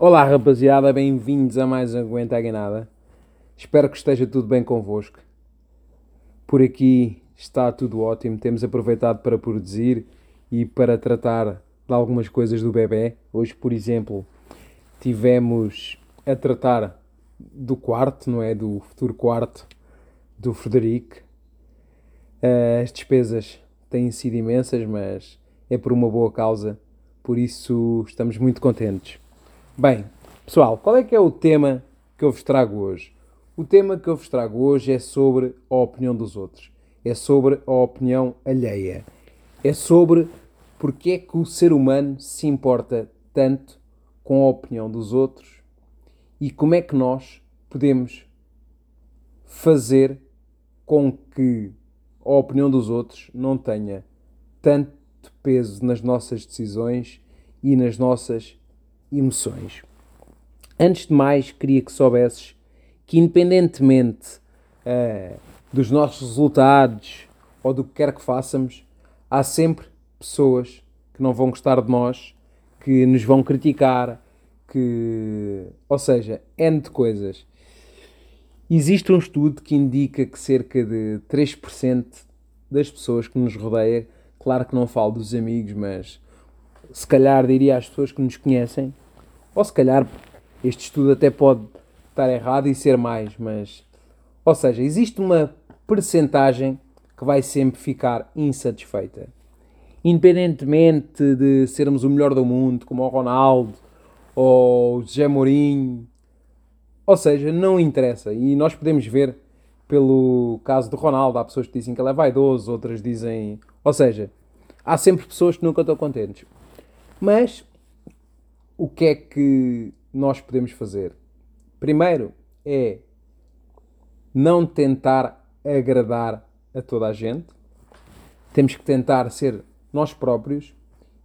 Olá rapaziada, bem-vindos a mais um Aguenta a. Espero que esteja tudo bem convosco. Por aqui está tudo ótimo, temos aproveitado para produzir e para tratar de algumas coisas do bebê. Hoje, por exemplo, tivemos a tratar do quarto, não é? Do futuro quarto do Frederico. Uh, as despesas têm sido imensas, mas é por uma boa causa, por isso estamos muito contentes. Bem, pessoal, qual é que é o tema que eu vos trago hoje? O tema que eu vos trago hoje é sobre a opinião dos outros, é sobre a opinião alheia, é sobre porque é que o ser humano se importa tanto com a opinião dos outros e como é que nós podemos fazer com que a opinião dos outros não tenha tanto peso nas nossas decisões e nas nossas emoções. Antes de mais, queria que soubesses que, independentemente uh, dos nossos resultados ou do que quer que façamos, há sempre pessoas que não vão gostar de nós, que nos vão criticar, que. Ou seja, N de coisas. Existe um estudo que indica que cerca de 3% das pessoas que nos rodeia, claro que não falo dos amigos, mas se calhar diria às pessoas que nos conhecem, ou se calhar este estudo até pode estar errado e ser mais, mas ou seja, existe uma percentagem que vai sempre ficar insatisfeita. Independentemente de sermos o melhor do mundo, como o Ronaldo ou o José Mourinho, ou seja, não interessa. E nós podemos ver pelo caso do Ronaldo, há pessoas que dizem que ele é vaidoso, outras dizem. Ou seja, há sempre pessoas que nunca estão contentes. Mas o que é que nós podemos fazer? Primeiro é não tentar agradar a toda a gente. Temos que tentar ser nós próprios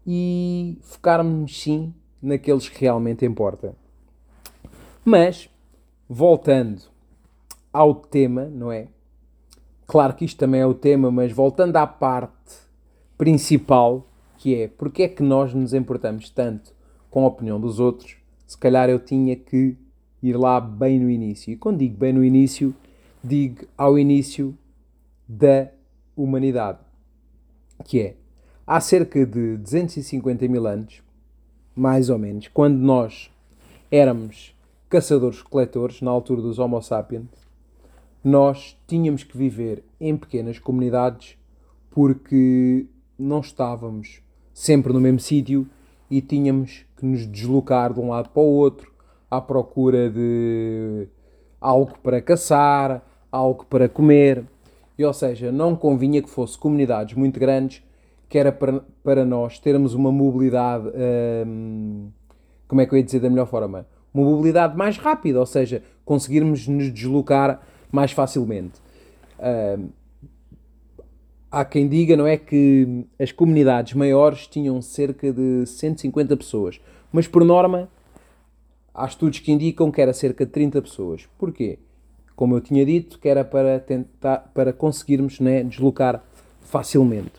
e focarmos sim naqueles que realmente importam. Mas voltando ao tema, não é? Claro que isto também é o tema, mas voltando à parte principal, que é porque é que nós nos importamos tanto com a opinião dos outros, se calhar eu tinha que ir lá bem no início. E quando digo bem no início, digo ao início da humanidade, que é há cerca de 250 mil anos, mais ou menos, quando nós éramos caçadores-coletores, na altura dos Homo sapiens, nós tínhamos que viver em pequenas comunidades porque não estávamos sempre no mesmo sítio e tínhamos que nos deslocar de um lado para o outro à procura de algo para caçar, algo para comer. E, ou seja, não convinha que fosse comunidades muito grandes, que era para, para nós termos uma mobilidade, hum, como é que eu ia dizer da melhor forma? uma mobilidade mais rápida, ou seja, conseguirmos nos deslocar mais facilmente. Uh, há quem diga, não é, que as comunidades maiores tinham cerca de 150 pessoas, mas por norma há estudos que indicam que era cerca de 30 pessoas. Porquê? Como eu tinha dito, que era para tentar para conseguirmos né, deslocar facilmente.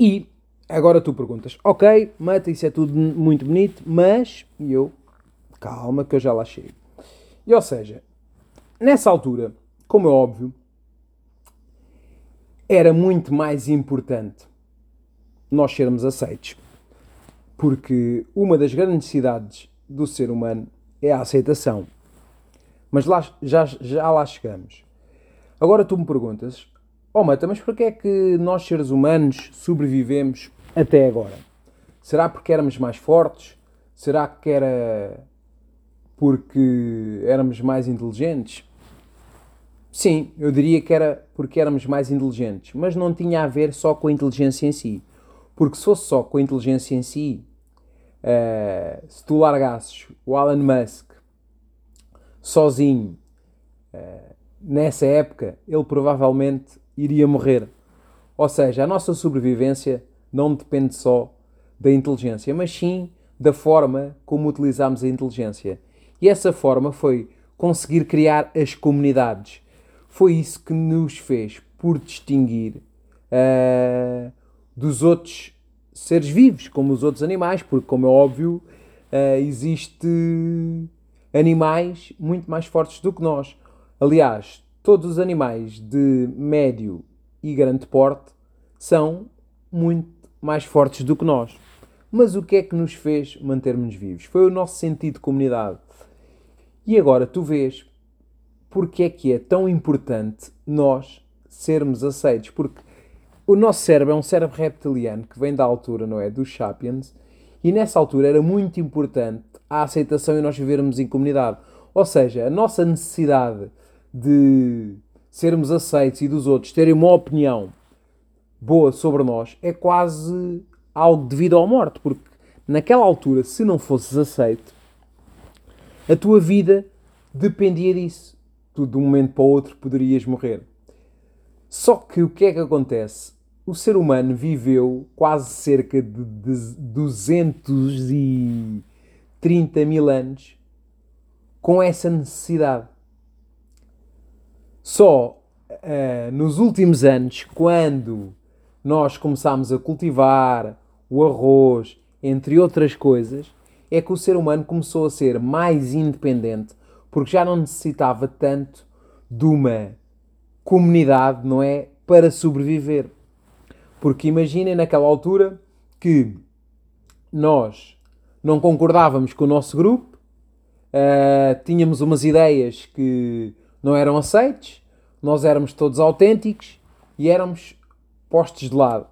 E agora tu perguntas, ok, mata, isso é tudo muito bonito, mas e eu calma que eu já lá chego. E ou seja, nessa altura, como é óbvio, era muito mais importante nós sermos aceitos. Porque uma das grandes necessidades do ser humano é a aceitação. Mas lá, já, já lá chegamos. Agora tu me perguntas, oh Mata, mas porquê é que nós seres humanos sobrevivemos até agora? Será porque éramos mais fortes? Será que era porque éramos mais inteligentes? Sim, eu diria que era porque éramos mais inteligentes, mas não tinha a ver só com a inteligência em si. Porque se fosse só com a inteligência em si, uh, se tu largasses o Elon Musk sozinho uh, nessa época, ele provavelmente iria morrer. Ou seja, a nossa sobrevivência não depende só da inteligência, mas sim da forma como utilizamos a inteligência. E essa forma foi conseguir criar as comunidades. Foi isso que nos fez por distinguir uh, dos outros seres vivos, como os outros animais, porque, como é óbvio, uh, existe animais muito mais fortes do que nós. Aliás, todos os animais de médio e grande porte são muito mais fortes do que nós. Mas o que é que nos fez mantermos vivos? Foi o nosso sentido de comunidade. E agora tu vês porque é que é tão importante nós sermos aceitos. Porque o nosso cérebro é um cérebro reptiliano que vem da altura, não é? Dos Sapiens. E nessa altura era muito importante a aceitação e nós vivermos em comunidade. Ou seja, a nossa necessidade de sermos aceitos e dos outros terem uma opinião boa sobre nós é quase algo devido à morte. Porque naquela altura, se não fosses aceito, a tua vida dependia disso. Tu de um momento para o outro poderias morrer. Só que o que é que acontece? O ser humano viveu quase cerca de 230 mil anos com essa necessidade. Só uh, nos últimos anos, quando nós começámos a cultivar o arroz, entre outras coisas, é que o ser humano começou a ser mais independente porque já não necessitava tanto de uma comunidade, não é? Para sobreviver. Porque imaginem naquela altura que nós não concordávamos com o nosso grupo, uh, tínhamos umas ideias que não eram aceites, nós éramos todos autênticos e éramos postos de lado.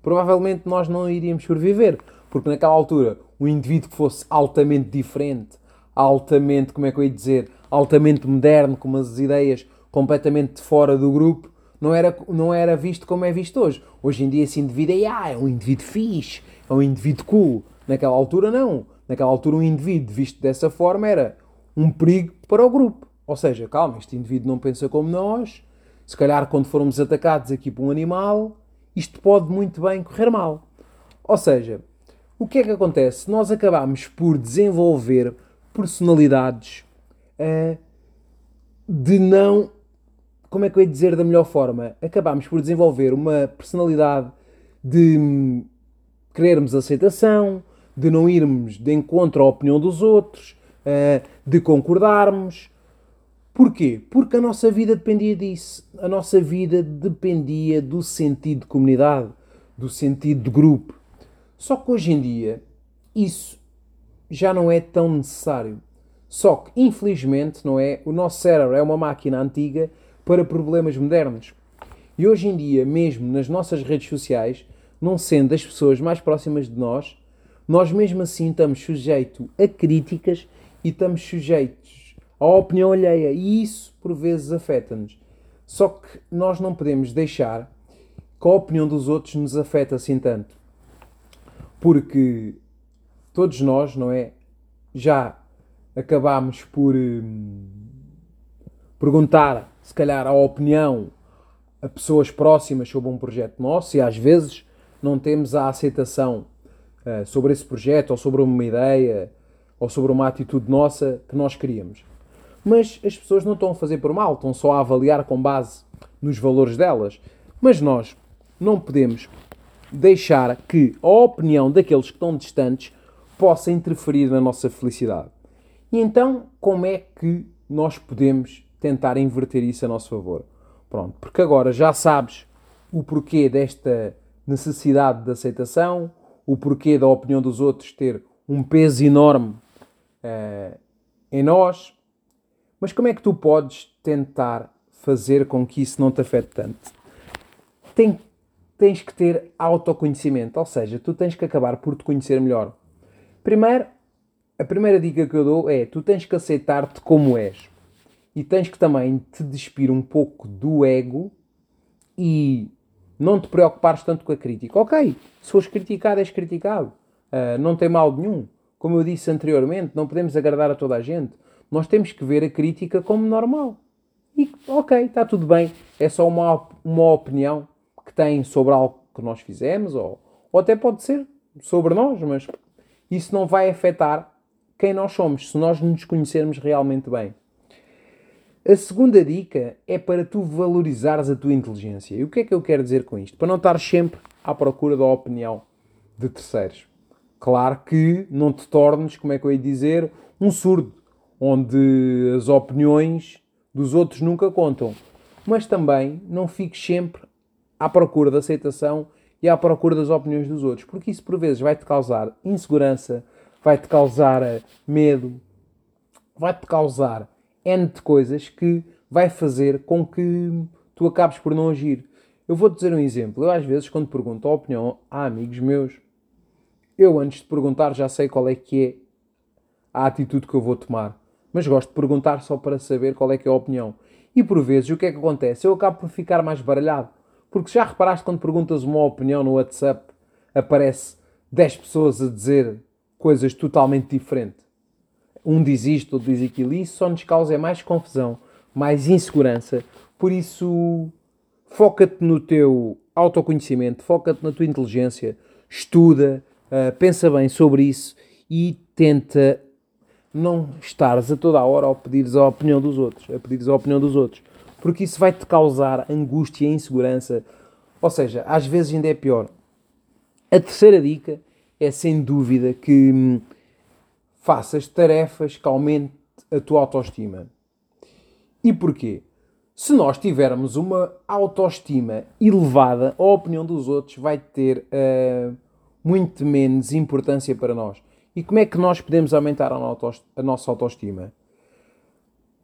Provavelmente nós não iríamos sobreviver, porque naquela altura um indivíduo que fosse altamente diferente, altamente, como é que eu ia dizer, altamente moderno, com umas ideias completamente fora do grupo, não era, não era visto como é visto hoje. Hoje em dia esse indivíduo é, ah, é um indivíduo fixe, é um indivíduo cool. Naquela altura não. Naquela altura um indivíduo visto dessa forma era um perigo para o grupo. Ou seja, calma, este indivíduo não pensa como nós, se calhar quando formos atacados aqui por um animal, isto pode muito bem correr mal. Ou seja, o que é que acontece? Nós acabamos por desenvolver personalidades uh, de não como é que eu ia dizer da melhor forma? Acabámos por desenvolver uma personalidade de querermos aceitação, de não irmos de encontro à opinião dos outros, eh, de concordarmos. Porquê? Porque a nossa vida dependia disso. A nossa vida dependia do sentido de comunidade, do sentido de grupo. Só que hoje em dia isso já não é tão necessário. Só que, infelizmente, não é? O nosso cérebro é uma máquina antiga para problemas modernos. E hoje em dia, mesmo nas nossas redes sociais, não sendo as pessoas mais próximas de nós, nós mesmo assim estamos sujeitos a críticas e estamos sujeitos à opinião alheia e isso por vezes afeta-nos. Só que nós não podemos deixar que a opinião dos outros nos afeta assim tanto. Porque todos nós, não é? Já acabámos por hum, perguntar se calhar, a opinião a pessoas próximas sobre um projeto nosso e às vezes não temos a aceitação uh, sobre esse projeto ou sobre uma ideia ou sobre uma atitude nossa que nós queríamos. Mas as pessoas não estão a fazer por mal, estão só a avaliar com base nos valores delas. Mas nós não podemos deixar que a opinião daqueles que estão distantes possa interferir na nossa felicidade. E então, como é que nós podemos tentar inverter isso a nosso favor. Pronto, porque agora já sabes o porquê desta necessidade de aceitação, o porquê da opinião dos outros ter um peso enorme uh, em nós, mas como é que tu podes tentar fazer com que isso não te afete tanto? Tem, tens que ter autoconhecimento, ou seja, tu tens que acabar por te conhecer melhor. Primeiro, a primeira dica que eu dou é: tu tens que aceitar-te como és e tens que também te despir um pouco do ego e não te preocupares tanto com a crítica. Ok, se fores criticado, és criticado. Uh, não tem mal nenhum. Como eu disse anteriormente, não podemos agradar a toda a gente. Nós temos que ver a crítica como normal. E ok, está tudo bem. É só uma, uma opinião que tem sobre algo que nós fizemos, ou, ou até pode ser sobre nós, mas isso não vai afetar quem nós somos, se nós nos conhecermos realmente bem. A segunda dica é para tu valorizares a tua inteligência. E o que é que eu quero dizer com isto? Para não estar sempre à procura da opinião de terceiros. Claro que não te tornes, como é que eu ia dizer, um surdo, onde as opiniões dos outros nunca contam. Mas também não fiques sempre à procura da aceitação e à procura das opiniões dos outros, porque isso por vezes vai-te causar insegurança, vai-te causar eh, medo, vai-te causar N de coisas que vai fazer com que tu acabes por não agir. Eu vou-te dizer um exemplo. Eu às vezes quando pergunto a opinião a amigos meus, eu antes de perguntar já sei qual é que é a atitude que eu vou tomar. Mas gosto de perguntar só para saber qual é que é a opinião. E por vezes o que é que acontece? Eu acabo por ficar mais baralhado. Porque já reparaste quando perguntas uma opinião no WhatsApp, aparece 10 pessoas a dizer coisas totalmente diferentes. Um diz isto, outro diz aquilo, e isso só nos causa mais confusão, mais insegurança. Por isso, foca-te no teu autoconhecimento, foca-te na tua inteligência, estuda, uh, pensa bem sobre isso e tenta não estares a toda a hora a pedires a opinião dos outros, a pedires a opinião dos outros, porque isso vai-te causar angústia e insegurança. Ou seja, às vezes ainda é pior. A terceira dica é sem dúvida que hum, faças tarefas que aumente a tua autoestima. E porquê? Se nós tivermos uma autoestima elevada, a opinião dos outros vai ter uh, muito menos importância para nós. E como é que nós podemos aumentar a nossa autoestima?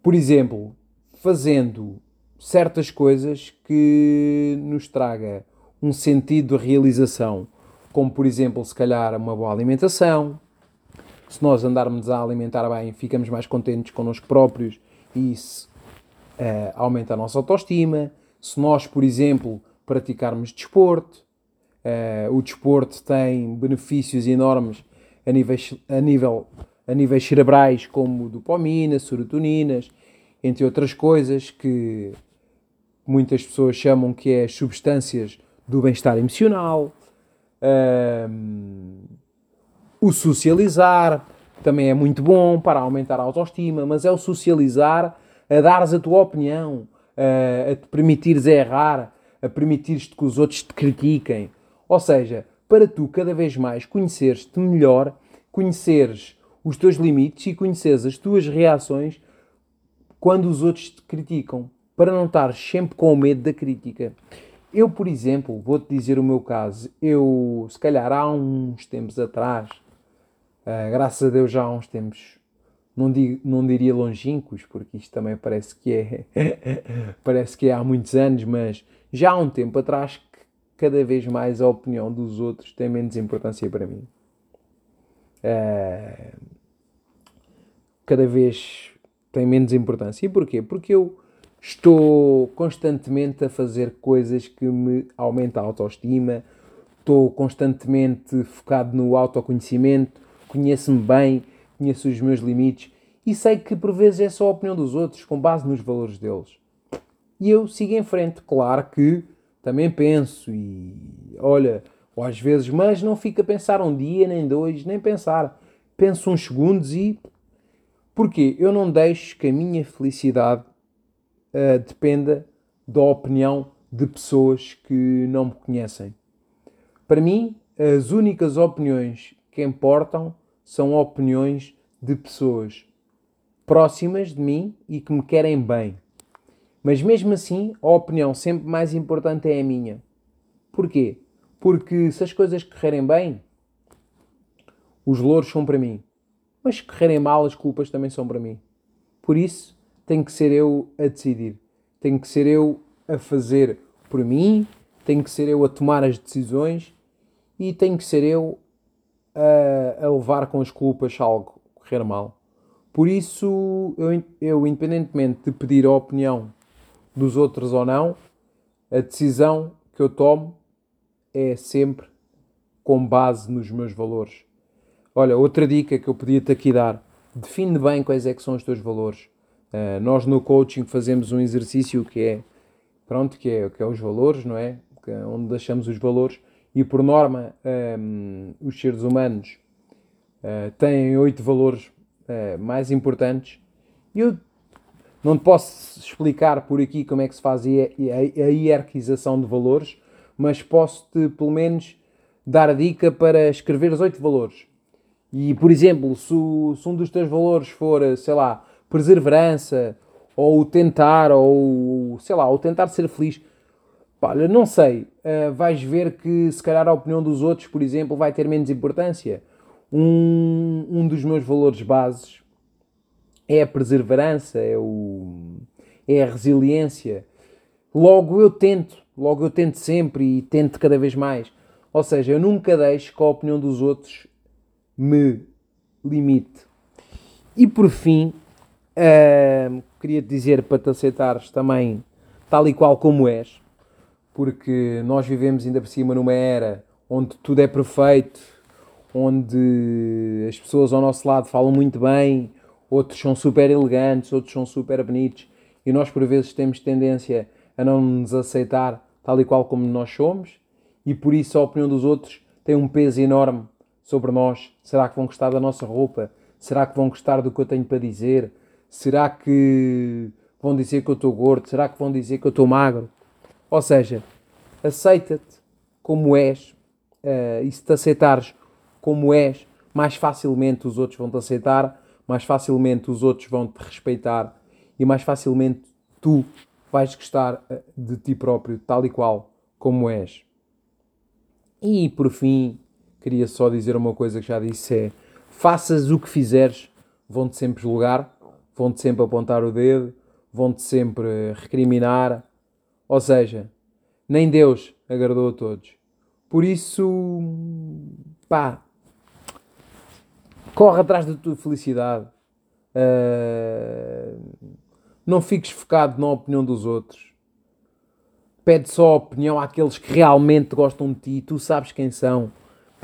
Por exemplo, fazendo certas coisas que nos traga um sentido de realização, como por exemplo, se calhar uma boa alimentação. Se nós andarmos a alimentar bem, ficamos mais contentes connosco próprios e isso uh, aumenta a nossa autoestima. Se nós, por exemplo, praticarmos desporto, uh, o desporto tem benefícios enormes a níveis, a nível, a níveis cerebrais, como dopamina, serotoninas, entre outras coisas que muitas pessoas chamam que é substâncias do bem-estar emocional. Um, o socializar também é muito bom para aumentar a autoestima, mas é o socializar a dares a tua opinião, a, a te permitires errar, a permitires-te que os outros te critiquem. Ou seja, para tu cada vez mais conheceres-te melhor, conheceres os teus limites e conheceres as tuas reações quando os outros te criticam, para não estar sempre com o medo da crítica. Eu, por exemplo, vou-te dizer o meu caso. Eu, se calhar, há uns tempos atrás, uh, graças a Deus, já há uns tempos, não, digo, não diria longínquos, porque isto também parece que é parece que é há muitos anos, mas já há um tempo atrás cada vez mais a opinião dos outros tem menos importância para mim. Uh, cada vez tem menos importância. E porquê? Porque eu estou constantemente a fazer coisas que me aumentam a autoestima, estou constantemente focado no autoconhecimento, conheço-me bem, conheço os meus limites e sei que por vezes é só a opinião dos outros com base nos valores deles. E eu sigo em frente. Claro que também penso e olha, ou às vezes, mas não fica a pensar um dia, nem dois, nem pensar. Penso uns segundos e. Porquê? Eu não deixo que a minha felicidade uh, dependa da opinião de pessoas que não me conhecem. Para mim, as únicas opiniões que importam são opiniões de pessoas próximas de mim e que me querem bem. Mas mesmo assim, a opinião sempre mais importante é a minha. Porquê? Porque se as coisas correrem bem, os louros são para mim. Mas se correrem mal, as culpas também são para mim. Por isso, tenho que ser eu a decidir. Tenho que ser eu a fazer por mim, tenho que ser eu a tomar as decisões e tenho que ser eu a, a levar com as culpas algo correr mal. Por isso, eu, eu, independentemente de pedir a opinião dos outros ou não, a decisão que eu tomo é sempre com base nos meus valores. Olha, outra dica que eu podia-te aqui dar: define bem quais é que são os teus valores. Uh, nós no coaching fazemos um exercício que é, pronto, que é, que é os valores, não é? Que é onde deixamos os valores e por norma um, os seres humanos uh, têm oito valores uh, mais importantes. Eu não te posso explicar por aqui como é que se faz a hierarquização de valores, mas posso-te, pelo menos, dar a dica para escrever os oito valores. E, por exemplo, se, se, um dos teus valores for, sei lá, perseverança, ou tentar, ou sei lá, ou tentar ser feliz, não sei, uh, vais ver que se calhar a opinião dos outros, por exemplo, vai ter menos importância. Um, um dos meus valores bases é a perseverança, é, o, é a resiliência. Logo eu tento, logo eu tento sempre e tento cada vez mais. Ou seja, eu nunca deixo que a opinião dos outros me limite. E por fim, uh, queria te dizer para te aceitares também tal e qual como és, porque nós vivemos ainda por cima numa era onde tudo é perfeito, onde as pessoas ao nosso lado falam muito bem, outros são super elegantes, outros são super bonitos, e nós por vezes temos tendência a não nos aceitar tal e qual como nós somos, e por isso a opinião dos outros tem um peso enorme sobre nós. Será que vão gostar da nossa roupa? Será que vão gostar do que eu tenho para dizer? Será que vão dizer que eu estou gordo? Será que vão dizer que eu estou magro? Ou seja, aceita-te como és, uh, e se te aceitares como és, mais facilmente os outros vão te aceitar, mais facilmente os outros vão te respeitar e mais facilmente tu vais gostar eh, de ti próprio, tal e qual como és. E por fim, queria só dizer uma coisa que já disse: é faças o que fizeres, vão-te sempre julgar, vão-te sempre apontar o dedo, vão-te sempre recriminar. Ou seja, nem Deus agradou a todos. Por isso, pá, corre atrás da tua felicidade. Uh, não fiques focado na opinião dos outros. Pede só opinião àqueles que realmente gostam de ti. Tu sabes quem são.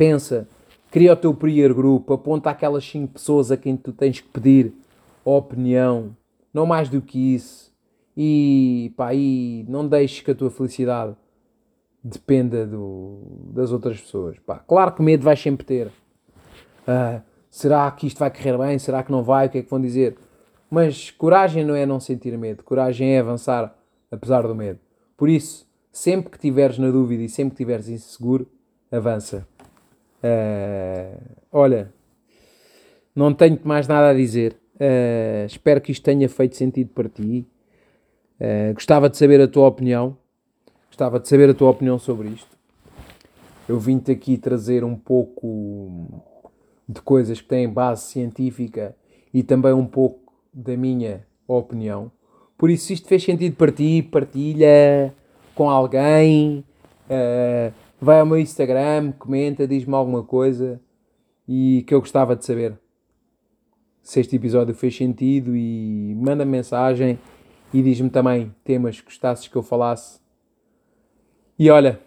Pensa, cria o teu peer group, aponta aquelas 5 pessoas a quem tu tens que pedir opinião. Não mais do que isso. E, pá, e não deixes que a tua felicidade dependa do, das outras pessoas. Pá, claro que medo vais sempre ter. Uh, será que isto vai correr bem? Será que não vai? O que é que vão dizer? Mas coragem não é não sentir medo. Coragem é avançar apesar do medo. Por isso, sempre que tiveres na dúvida e sempre que tiveres inseguro, avança. Uh, olha, não tenho mais nada a dizer. Uh, espero que isto tenha feito sentido para ti. Uh, gostava de saber a tua opinião. Gostava de saber a tua opinião sobre isto. Eu vim-te aqui trazer um pouco de coisas que têm base científica e também um pouco da minha opinião. Por isso, se isto fez sentido para ti, partilha com alguém. Uh, vai ao meu Instagram, comenta, diz-me alguma coisa e que eu gostava de saber se este episódio fez sentido e manda -me mensagem e diz-me também temas que gostasses que eu falasse. E olha,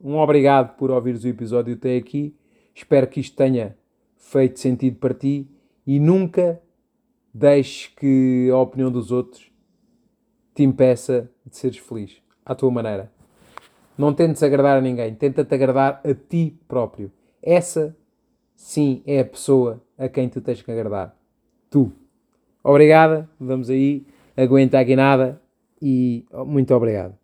um obrigado por ouvires o episódio até aqui. Espero que isto tenha feito sentido para ti e nunca deixes que a opinião dos outros te impeça de seres feliz à tua maneira. Não tentes agradar a ninguém, tenta-te agradar a ti próprio. Essa, sim, é a pessoa a quem tu tens que agradar. Tu. Obrigada, vamos aí, aguenta aqui nada e muito obrigado.